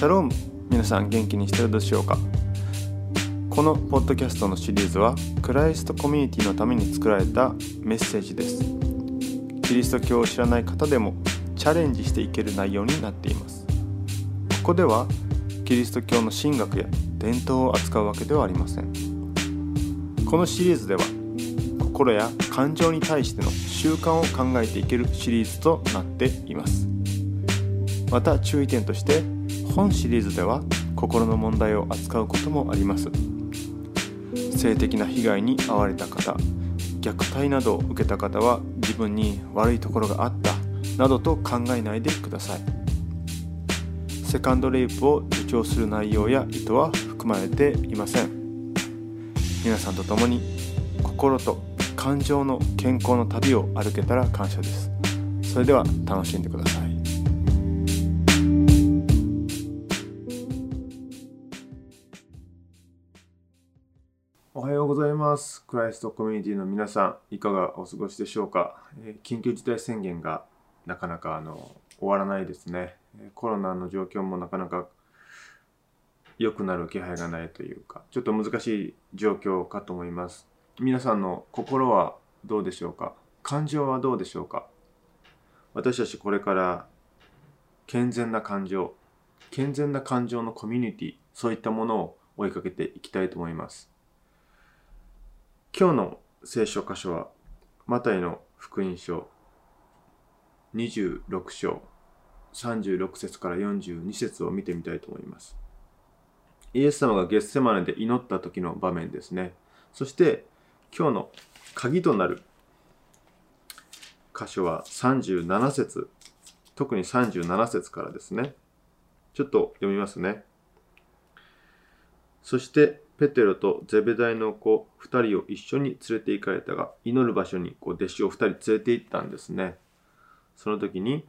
シャローム皆さん元気にしてるでしょうか？このポッドキャストのシリーズはクライストコミュニティのために作られたメッセージです。キリスト教を知らない方でもチャレンジしていける内容になっています。ここではキリスト教の神学や伝統を扱うわけではありません。このシリーズでは心や感情に対しての習慣を考えていけるシリーズとなっています。また注意点として本シリーズでは心の問題を扱うこともあります。性的な被害に遭われた方虐待などを受けた方は自分に悪いところがあったなどと考えないでください。セカンドレイプを助長する内容や意図は含まれていません。皆さんと共に心と感情の健康の旅を歩けたら感謝です。それでは楽しんでください。ます。クライストコミュニティの皆さん、いかがお過ごしでしょうか？えー、緊急事態宣言がなかなかあの終わらないですね。コロナの状況もなかなか良くなる気配がないというか、ちょっと難しい状況かと思います。皆さんの心はどうでしょうか？感情はどうでしょうか？私たちこれから健全な感情、健全な感情のコミュニティ、そういったものを追いかけていきたいと思います。今日の聖書箇所は、マタイの福音書26章36節から42節を見てみたいと思います。イエス様がゲッセマネで祈った時の場面ですね。そして今日の鍵となる箇所は37節特に37節からですね。ちょっと読みますね。そしてペテロとゼベダイの子2人を一緒に連れて行かれたが、祈る場所にこう弟子を2人連れて行ったんですね。その時に、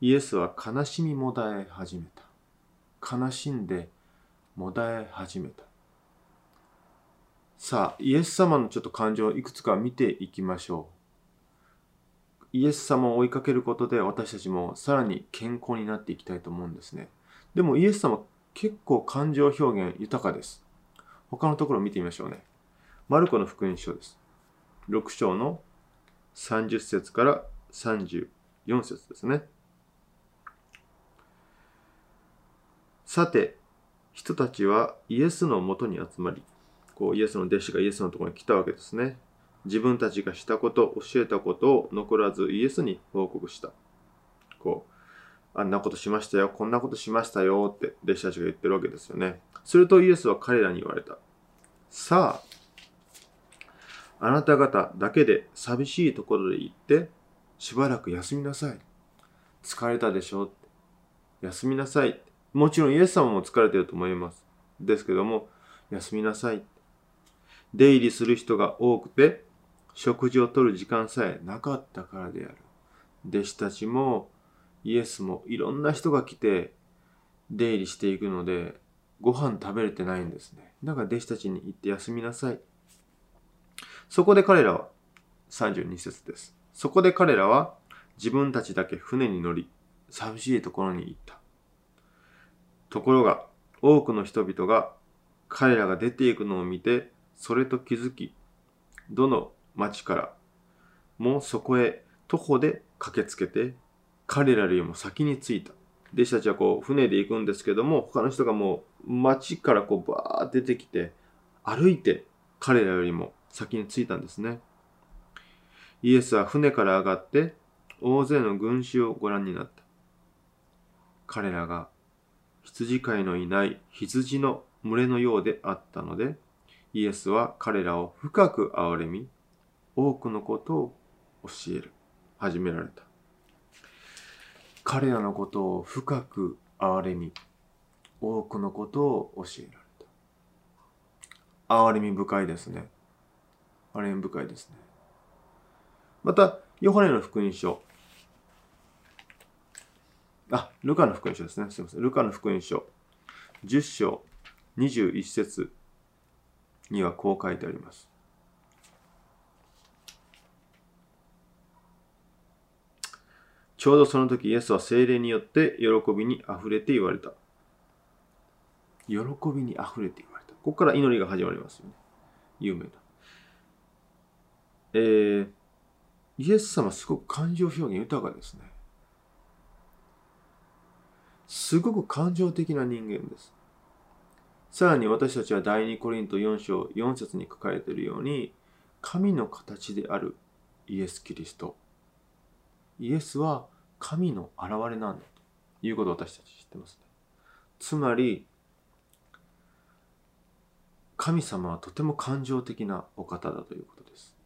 イエスは悲しみもだえ始めた。悲しんでもだえ始めた。さあ、イエス様のちょっと感情をいくつか見ていきましょう。イエス様を追いかけることで私たちもさらに健康になっていきたいと思うんですね。でもイエス様結構感情表現豊かです。他のところを見てみましょうね。マルコの福音書です。6章の30節から34節ですね。さて、人たちはイエスのもとに集まり、こうイエスの弟子がイエスのところに来たわけですね。自分たちがしたこと、教えたことを残らずイエスに報告した。こう、あんなことしましたよ、こんなことしましたよって弟子たちが言ってるわけですよね。するとイエスは彼らに言われた。さあ、あなた方だけで寂しいところで行って、しばらく休みなさい。疲れたでしょ？う休みなさい。もちろんイエス様も疲れてると思います。ですけども、休みなさい。出入りする人が多くて、食事をとる時間さえなかったからである。弟子たちもイエスもいろんな人が来て出入りしていくので、ご飯食べれてないんですね。だから弟子たちに行って休みなさい。そこで彼らは、32節です。そこで彼らは自分たちだけ船に乗り、寂しいところに行った。ところが、多くの人々が彼らが出ていくのを見て、それと気づき、どの町からもそこへ徒歩で駆けつけて、彼らよりも先に着いた。弟子たちはこう船で行くんですけども、他の人がもう街からこうバーって出てきて、歩いて彼らよりも先に着いたんですね。イエスは船から上がって大勢の群衆をご覧になった。彼らが羊飼いのいない羊の群れのようであったので、イエスは彼らを深く憐れみ、多くのことを教える、始められた。彼らのことを深く憐れみ、多くのことを教えられた。憐れみ深いですね。憐れみ深いですね。また、ヨハネの福音書。あ、ルカの福音書ですね。すみません。ルカの福音書。10章21節にはこう書いてあります。ちょうどその時、イエスは精霊によって喜びにあふれて言われた。喜びにあふれて言われた。ここから祈りが始まりますよね。有名な。えー、イエス様すごく感情表現豊かですね。すごく感情的な人間です。さらに私たちは第2コリント4章4節に書かれているように、神の形であるイエス・キリスト。イエスは神の現れなんだということを私たち知ってますね。つまり、神様はとても感情的なお方だということです。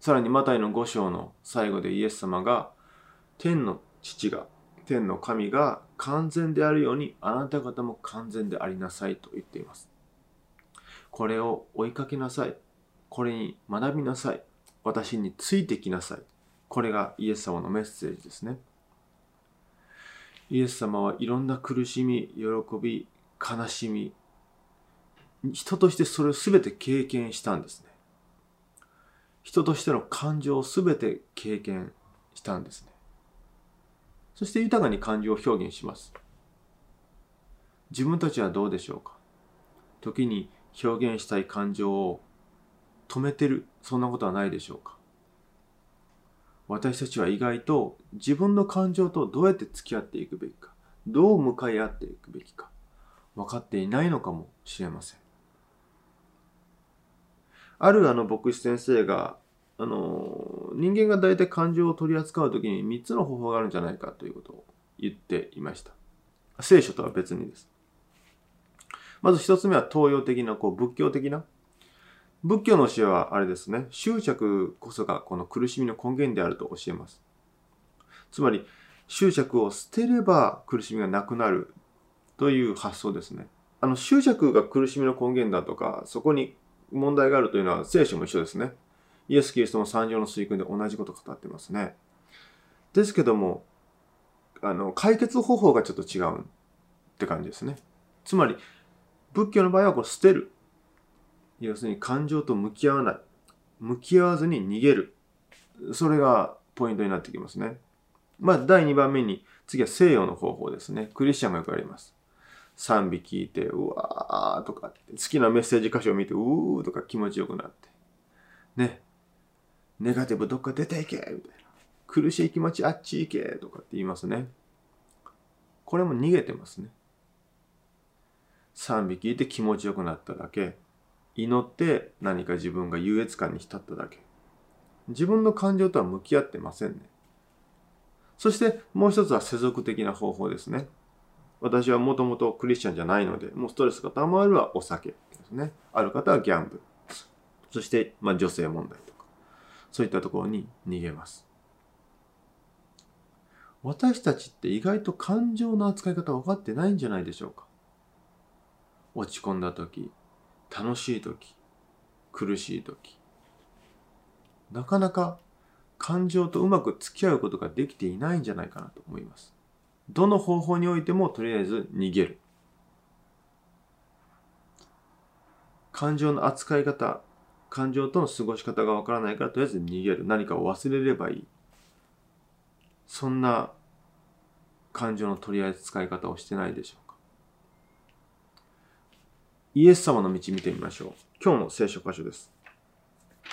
さらにマタイの5章の最後でイエス様が天の父が天の神が完全であるようにあなた方も完全でありなさいと言っています。これを追いかけなさい。これに学びなさい。私についてきなさい。これがイエス様のメッセージですね。イエス様はいろんな苦しみ、喜び、悲しみ、人としてそれを全て経験したんですね。人としての感情を全て経験したんですね。そして豊かに感情を表現します。自分たちはどうでしょうか？時に表現したい感情を止めてる、そんなことはないでしょうか？私たちは意外と自分の感情とどうやって付き合っていくべきか、どう向かい合っていくべきか、分かっていないのかもしれません。あるあの牧師先生があの人間が大体感情を取り扱う時に3つの方法があるんじゃないかということを言っていました。聖書とは別にです。まず1つ目は東洋的なこう仏教的な仏教の教えはあれですね執着こそがこの苦しみの根源であると教えます。つまり執着を捨てれば苦しみがなくなるという発想ですね。あの執着が苦しみの根源だとかそこに問題があるというのは聖書も一緒ですね。イエス・キリストの三条の水訓で同じことを語ってますね。ですけども、あの、解決方法がちょっと違うって感じですね。つまり、仏教の場合はこう捨てる。要するに感情と向き合わない。向き合わずに逃げる。それがポイントになってきますね。まあ、第2番目に、次は西洋の方法ですね。クリスチャンがよくあります。賛美聞いて、うわーとか好きなメッセージ歌詞を見て、うーとか気持ちよくなって。ね。ネガティブどっか出ていけみたいな。苦しい気持ちあっち行けとかって言いますね。これも逃げてますね。賛美聞いて気持ちよくなっただけ。祈って何か自分が優越感に浸っただけ。自分の感情とは向き合ってませんね。そしてもう一つは世俗的な方法ですね。私はもともとクリスチャンじゃないので、もうストレスがたまるはお酒ですね。ある方はギャンブル。そして、まあ、女性問題とか。そういったところに逃げます。私たちって意外と感情の扱い方分かってないんじゃないでしょうか。落ち込んだ時、楽しい時、苦しい時。なかなか感情とうまく付き合うことができていないんじゃないかなと思います。どの方法においてもとりあえず逃げる。感情の扱い方、感情との過ごし方がわからないからとりあえず逃げる。何かを忘れればいい。そんな感情の取り扱い方をしてないでしょう。イエス様の道見てみましょう。今日の聖書箇所です。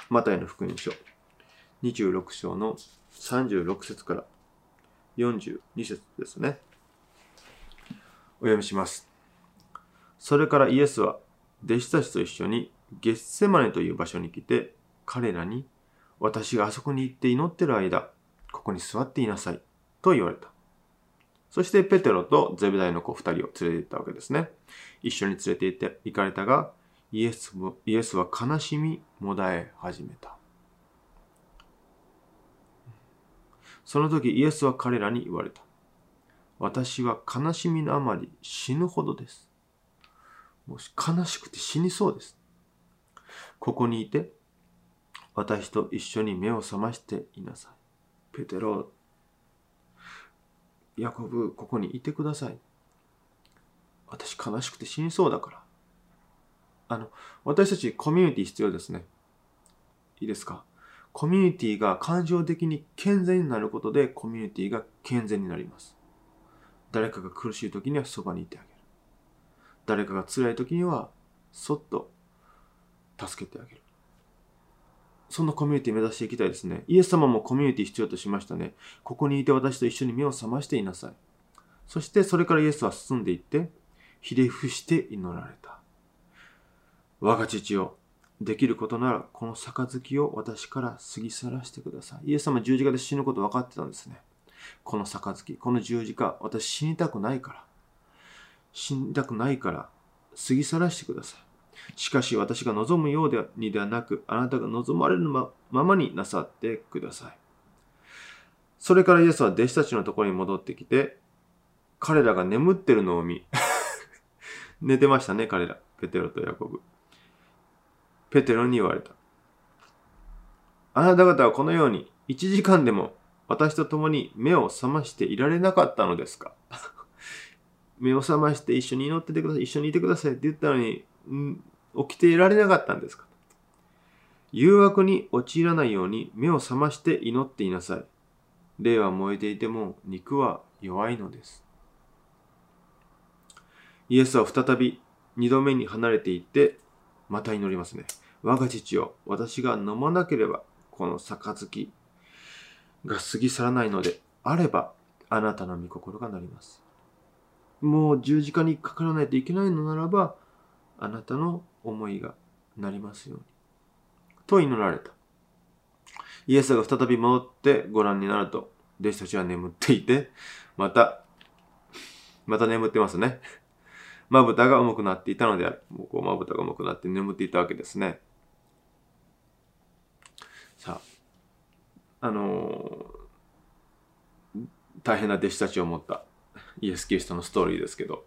マタイの福音書。26章の36節から42節ですね。お読みします。それからイエスは弟子たちと一緒にゲッセマネという場所に来て、彼らに、私があそこに行って祈ってる間、ここに座っていなさい、と言われた。そしてペテロとゼベダイの子二人を連れて行ったわけですね。一緒に連れて行って行かれたが、イエスもイエスは悲しみ、もだえ始めた。その時イエスは彼らに言われた。私は悲しみのあまり死ぬほどです。もし悲しくて死にそうです。ここにいて、私と一緒に目を覚ましていなさい。ペテロ、ヤコブ、ここにいてください。私悲しくて死にそうだから。あの、私たちコミュニティ必要ですね。いいですか？コミュニティが感情的に健全になることでコミュニティが健全になります。誰かが苦しい時にはそばにいてあげる。誰かが辛い時にはそっと助けてあげるそんなコミュニティ目指していきたいですね。イエス様もコミュニティ必要としましたね。ここにいて私と一緒に目を覚ましていなさい。そしてそれからイエスは進んでいってひれ伏して祈られた。我が父よできることならこの杯を私から過ぎ去らせてください。イエス様十字架で死ぬこと分かってたんですね。この杯この十字架私死にたくないから。死にたくないから過ぎ去らせてください。しかし私が望むようでにではなく、あなたが望まれるままになさってください。それからイエスは弟子たちのところに戻ってきて、彼らが眠ってるのを見、寝てましたね、彼ら。ペテロとヤコブ。ペテロに言われた。あなた方はこのように1時間でも私と共に目を覚ましていられなかったのですか？目を覚まして一緒に祈っててください、一緒にいてくださいって言ったのに、起きていられなかったんですか？誘惑に陥らないように目を覚まして祈っていなさい。霊は燃えていても肉は弱いのです。イエスは再び二度目に離れていって、また祈りますね。我が父よ、私が飲まなければ、この杯が過ぎ去らないのであれば、あなたの御心がなります。もう十字架にかからないといけないのならば、あなたの思いがなりますように。と祈られた。イエスが再び戻ってご覧になると、弟子たちは眠っていて、また、また眠ってますね。まぶたが重くなっていたのである。もうこうまぶたが重くなって眠っていたわけですね。さあ、あのー、大変な弟子たちを持ったイエス・キリストのストーリーですけど、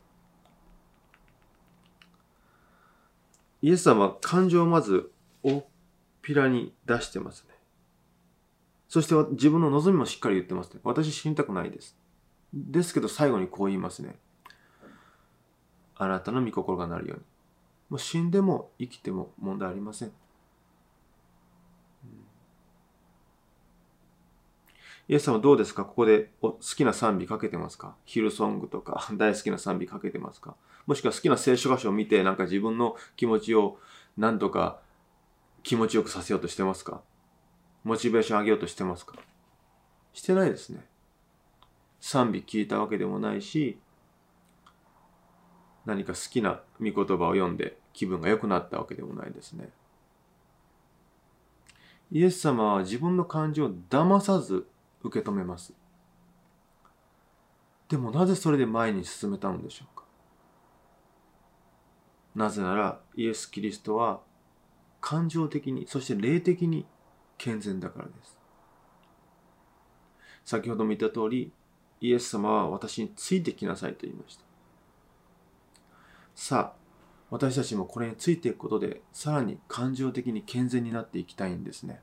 イエス様は感情をまず大っぴらに出してますね。そして自分の望みもしっかり言ってますね。私死にたくないです。ですけど最後にこう言いますね。あなたの御心がなるように。もう死んでも生きても問題ありません。イエス様どうですか？ここで好きな賛美かけてますか？ヒルソングとか 大好きな賛美かけてますか？もしくは好きな聖書箇所を見てなんか自分の気持ちを何とか気持ちよくさせようとしてますか？モチベーション上げようとしてますか？してないですね。賛美聞いたわけでもないし何か好きな御言葉を読んで気分が良くなったわけでもないですね。イエス様は自分の感情を騙さず受け止めます。でもなぜそれで前に進めたのでしょうか？なぜならイエス・キリストは感情的にそして霊的に健全だからです。先ほども言った通りイエス様は私についてきなさいと言いました。さあ私たちもこれについていくことでさらに感情的に健全になっていきたいんですね。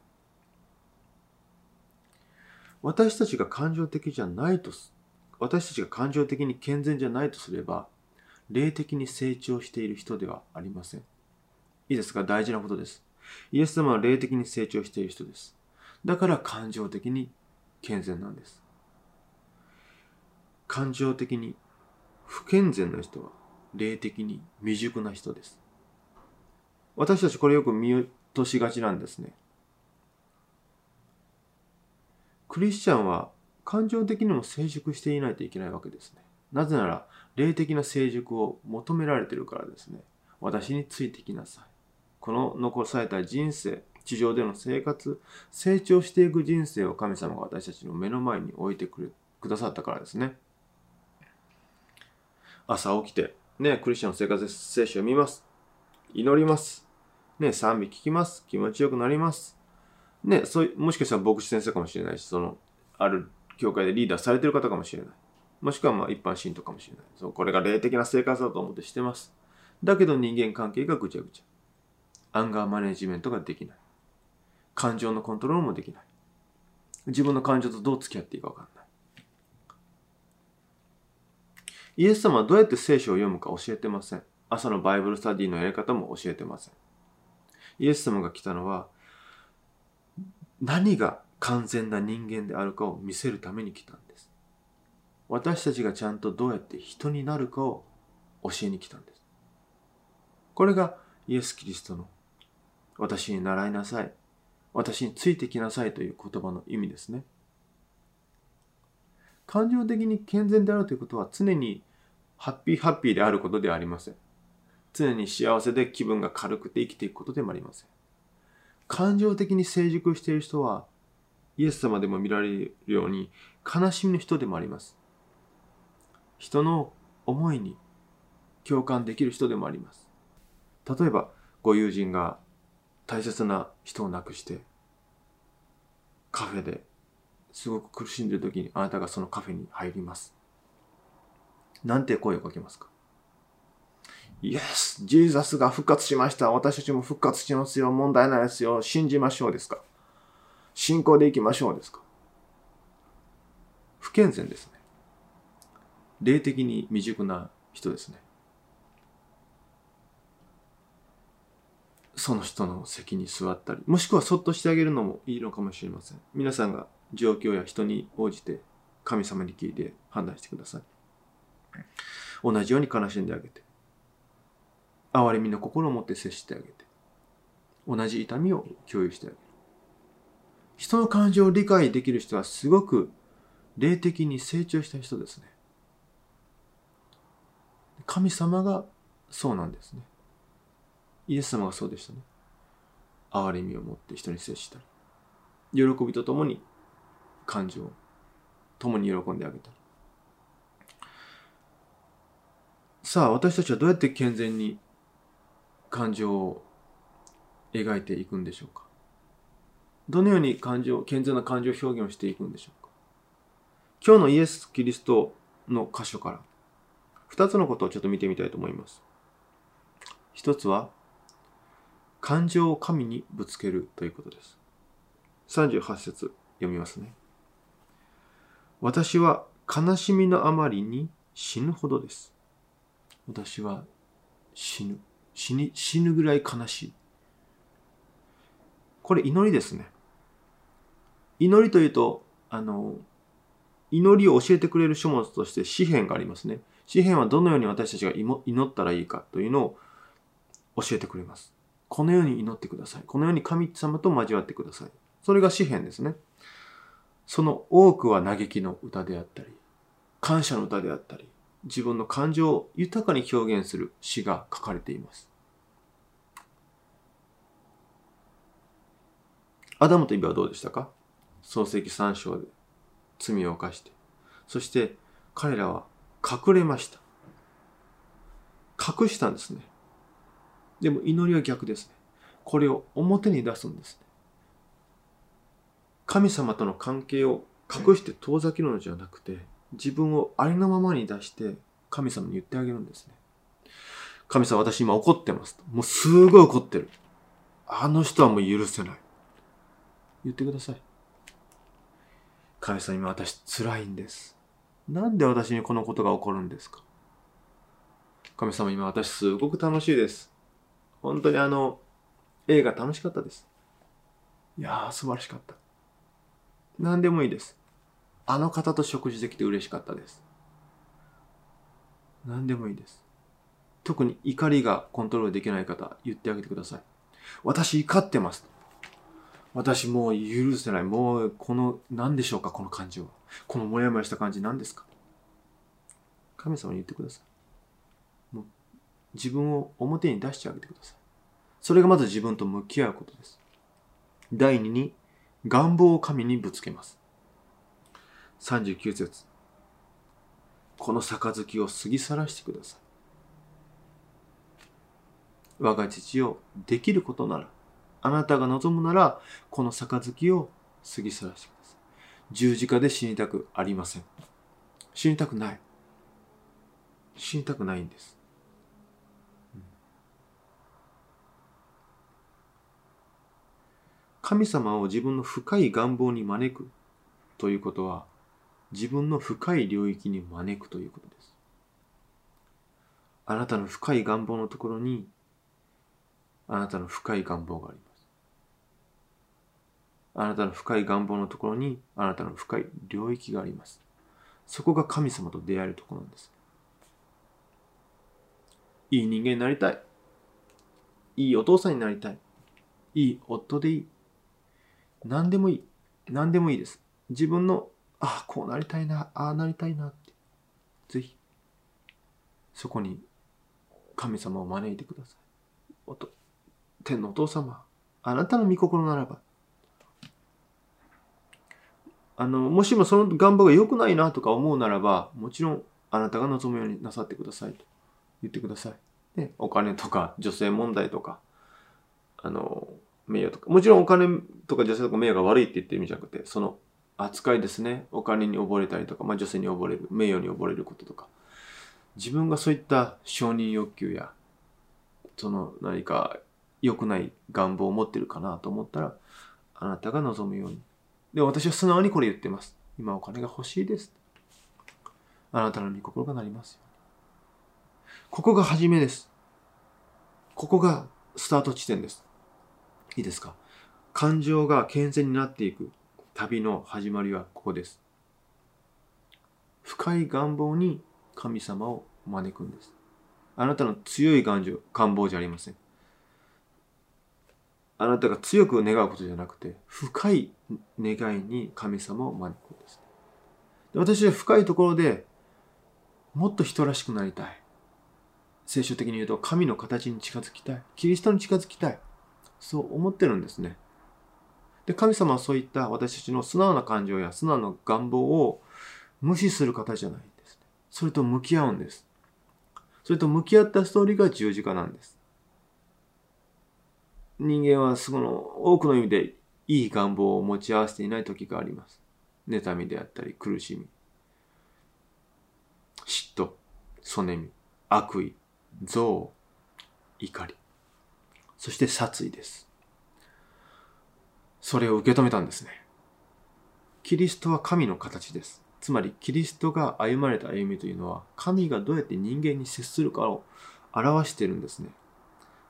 私たちが感情的じゃないと私たちが感情的に健全じゃないとすれば霊的に成長している人ではありません。いいですか？大事なことです。イエス様は霊的に成長している人です。だから感情的に健全なんです。感情的に不健全な人は霊的に未熟な人です。私たちこれよく見落としがちなんですね。クリスチャンは感情的にも成熟していないといけないわけですね。なぜなら、霊的な成熟を求められているからですね。私についてきなさい。この残された人生、地上での生活、成長していく人生を神様が私たちの目の前に置いてくれくださったからですね。朝起きて、ね、クリスチャンの生活聖書を見ます。祈ります。ね、賛美聞きます。気持ちよくなります。ね、そう、もしかしたら牧師先生かもしれないし、その、ある教会でリーダーされてる方かもしれない。もしくはまあ一般信徒かもしれない。そう、これが霊的な生活だと思ってしてます。だけど人間関係がぐちゃぐちゃ。アンガーマネジメントができない。感情のコントロールもできない。自分の感情とどう付き合っていいかわかんない。イエス様はどうやって聖書を読むか教えてません。朝のバイブルスタディのやり方も教えてません。イエス様が来たのは、何が完全な人間であるかを見せるために来たんです。私たちがちゃんとどうやって人になるかを教えに来たんです。これがイエス・キリストの私に習いなさい。私についてきなさいという言葉の意味ですね。感情的に健全であるということは常にハッピーハッピーであることではありません。常に幸せで気分が軽くて生きていくことでもありません。感情的に成熟している人はイエス様でも見られるように悲しみの人でもあります。人の思いに共感できる人でもあります。例えば、ご友人が大切な人を亡くして、カフェですごく苦しんでいる時にあなたがそのカフェに入ります。なんて声をかけますか？イエス、ジーザスが復活しました。私たちも復活しますよ。問題ないですよ。信じましょうですか？信仰でいきましょうですか？不健全ですね。霊的に未熟な人ですね。その人の席に座ったり、もしくはそっとしてあげるのもいいのかもしれません。皆さんが状況や人に応じて神様に聞いて判断してください。同じように悲しんであげて、憐れみの心を持って接してあげて、同じ痛みを共有してあげる。人の感情を理解できる人はすごく霊的に成長した人ですね。神様がそうなんですね。イエス様がそうでしたね。憐れみを持って人に接したり、喜びとともに感情を共に喜んであげたり。さあ、私たちはどうやって健全に感情を描いていくんでしょうか？どのように感情、健全な感情表現をしていくんでしょうか？今日のイエス・キリストの箇所から二つのことをちょっと見てみたいと思います。一つは、感情を神にぶつけるということです。38節読みますね。私は悲しみのあまりに死ぬほどです。私は死ぬ。死に、死ぬぐらい悲しい。これ祈りですね。祈りというと、あの、祈りを教えてくれる書物として詩篇がありますね。詩篇はどのように私たちが祈ったらいいかというのを教えてくれます。このように祈ってください。このように神様と交わってください。それが詩篇ですね。その多くは嘆きの歌であったり、感謝の歌であったり、自分の感情を豊かに表現する詩が書かれています。アダムとイブはどうでしたか？創世記3章で罪を犯して、そして彼らは隠れました。隠したんですね。でも祈りは逆ですね。これを表に出すんですね。神様との関係を隠して遠ざけるのじゃなくて、自分をありのままに出して神様に言ってあげるんですね。神様、私今怒ってますもうすごい怒ってる。あの人はもう許せない。言ってください。神様、今私辛いんです。なんで私にこのことが起こるんですか？神様、今私すごく楽しいです。本当にあの、映画楽しかったです。いやー、素晴らしかった。何でもいいです。あの方と食事できて嬉しかったです。何でもいいです。特に怒りがコントロールできない方、言ってあげてください。私怒ってます。私もう許せない。もうこの何でしょうかこの感情は。このモヤモヤした感じ何ですか？神様に言ってください。もう自分を表に出してあげてください。それがまず自分と向き合うことです。第二に願望を神にぶつけます。39節この杯を過ぎ去らしてください。我が父をできることならあなたが望むなら、この杯を過ぎ去らせてください。十字架で死にたくありません。死にたくない。死にたくないんです。神様を自分の深い願望に招くということは、自分の深い領域に招くということです。あなたの深い願望のところに、あなたの深い願望があります。あなたの深い願望のところにあなたの深い領域があります。そこが神様と出会えるところなんです。いい人間になりたい。いいお父さんになりたい。いい夫でいい。何でもいい。何でもいいです。自分の、ああ、こうなりたいな、ああなりたいなって。ぜひ、そこに神様を招いてください。おと天のお父様、あなたの御心ならば、あの、もしもその願望が良くないなとか思うならば、もちろんあなたが望むようになさってくださいと言ってください。で、お金とか女性問題とか、あの、名誉とか、もちろんお金とか女性とか名誉が悪いって言ってる意味じゃなくて、その扱いですね。お金に溺れたりとか、まあ女性に溺れる、名誉に溺れることとか、自分がそういった承認欲求や、その何か良くない願望を持ってるかなと思ったら、あなたが望むようにで、私は素直にこれ言ってます。今お金が欲しいです。あなたの御心がなりますよ。ここが初めです。ここがスタート地点です。いいですか？感情が健全になっていく旅の始まりはここです。深い願望に神様を招くんです。あなたの強い願情願望じゃありません。あなたが強く願うことじゃなくて、深い願いに神様を招くんです。で私は深いところでもっと人らしくなりたい。聖書的に言うと、神の形に近づきたい。キリストに近づきたい。そう思ってるんですね。で、神様はそういった私たちの素直な感情や素直な願望を無視する方じゃないんです、それと向き合うんです。それと向き合ったストーリーが十字架なんです。人間はその多くの意味でいい願望を持ち合わせていない時があります。妬みであったり苦しみ、嫉妬、そねみ、悪意、憎悪、怒り、そして殺意です。それを受け止めたんですね。キリストは神の形です。つまり、キリストが歩まれた歩みというのは、神がどうやって人間に接するかを表しているんですね。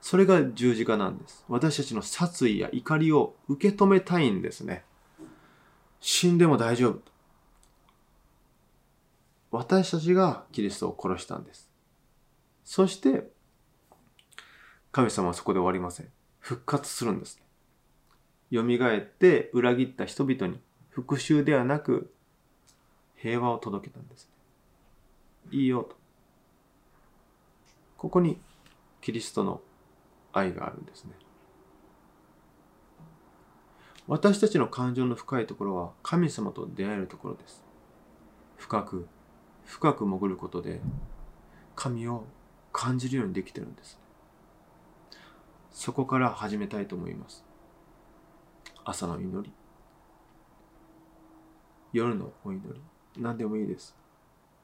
それが十字架なんです。私たちの殺意や怒りを受け止めたいんですね。死んでも大丈夫。私たちがキリストを殺したんです。そして、神様はそこで終わりません。復活するんです、蘇って裏切った人々に復讐ではなく平和を届けたんです。いいよと。ここにキリストの愛があるんですね。私たちの感情の深いところは神様と出会えるところです。深く、深く潜ることで神を感じるようにできてるんです。そこから始めたいと思います。朝の祈り、夜のお祈り、何でもいいです。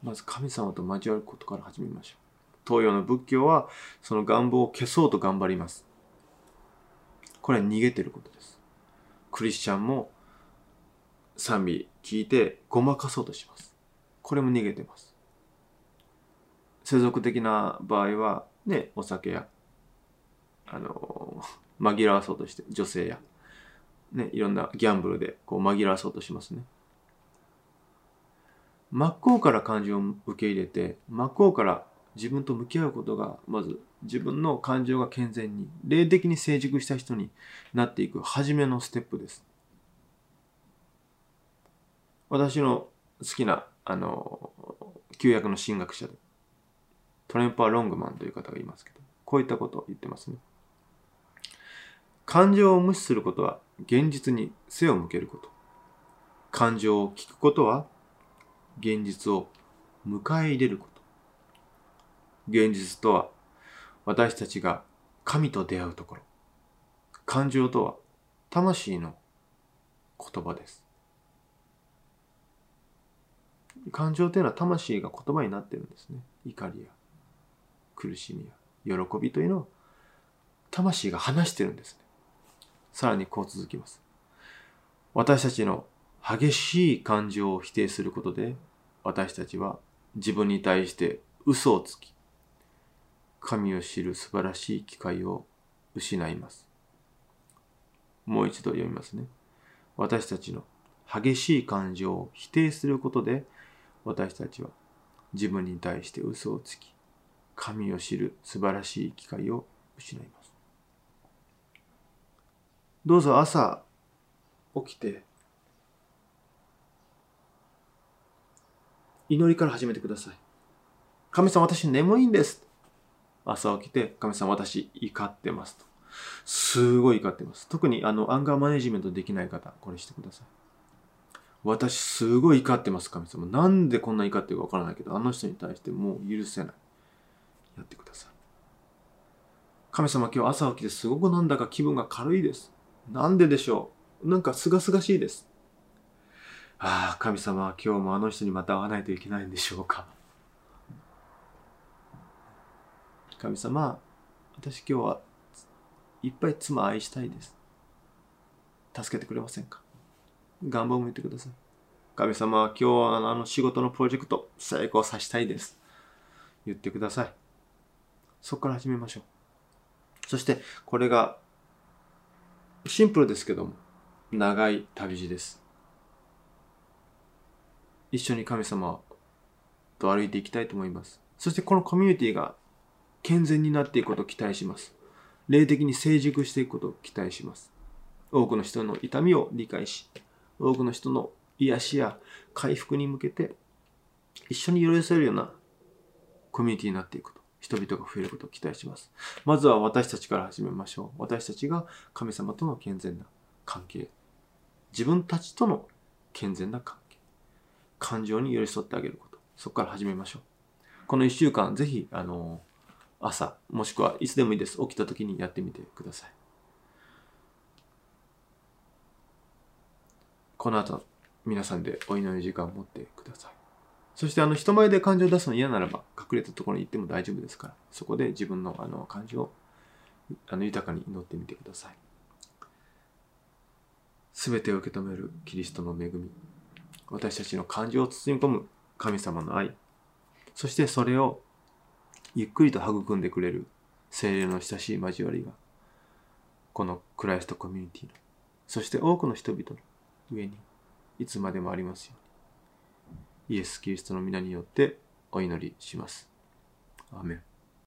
まず神様と交わることから始めましょう。東洋の仏教はその願望を消そうと頑張ります。これは逃げてることです。クリスチャンも賛美聞いてごまかそうとします。これも逃げてます。世俗的な場合はね、お酒や、あの、紛らわそうとして、女性や、ね、いろんなギャンブルでこう紛らわそうとしますね。真っ向から感情を受け入れて、真っ向から自分と向き合うことがまず自分の感情が健全に霊的に成熟した人になっていく初めのステップです。私の好きなあの旧約の神学者でトレンパー・ロングマンという方がいますけどこういったことを言ってますね。感情を無視することは現実に背を向けること。感情を聞くことは現実を迎え入れること。現実とは私たちが神と出会うところ。感情とは魂の言葉です。感情というのは魂が言葉になってるんですね。怒りや苦しみや喜びというのは魂が話してるんですね。さらにこう続きます。私たちの激しい感情を否定することで私たちは自分に対して嘘をつき神を知る素晴らしい機会を失います。もう一度読みますね。私たちの激しい感情を否定することで私たちは自分に対して嘘をつき神を知る素晴らしい機会を失います。どうぞ朝起きて祈りから始めてください。神様、私眠いんです。朝起きて、神様、私怒ってますと。すごい怒ってます。特にあのアンガーマネジメントできない方、これしてください。私すごい怒ってます、神様。なんでこんな怒ってるかわからないけど、あの人に対してもう許せない。やってください。神様、今日朝起きてすごくなんだか気分が軽いです。なんででしょう？なんか清々しいです。ああ、神様今日もあの人にまた会わないといけないんでしょうか？神様、私今日はいっぱい妻愛したいです。助けてくれませんか？願望も言ってください。神様今日はあの仕事のプロジェクト成功させたいです。言ってください。そこから始めましょう。そしてこれがシンプルですけども長い旅路です。一緒に神様と歩いていきたいと思います。そしてこのコミュニティが健全になっていくことを期待します。霊的に成熟していくことを期待します。多くの人の痛みを理解し、多くの人の癒しや回復に向けて一緒に寄り添えるようなコミュニティになっていくこと。人々が増えることを期待します。まずは私たちから始めましょう。私たちが神様との健全な関係。自分たちとの健全な関係。感情に寄り添ってあげること。そこから始めましょう。この一週間、ぜひ、あの、朝、もしくはいつでもいいです。起きた時にやってみてください。この後、皆さんでお祈り時間を持ってください。そしてあの人前で感情を出すの嫌ならば隠れたところに行っても大丈夫ですからそこで自分のあの感情をあの豊かに祈ってみてください。すべてを受け止めるキリストの恵み私たちの感情を包み込む神様の愛そしてそれをゆっくりと育んでくれる。精霊の親しい交わりが。このクライストコミュニティの。そして多くの人々の上にいつまでもありますように。イエス・キリストの皆によってお祈りします。アメン。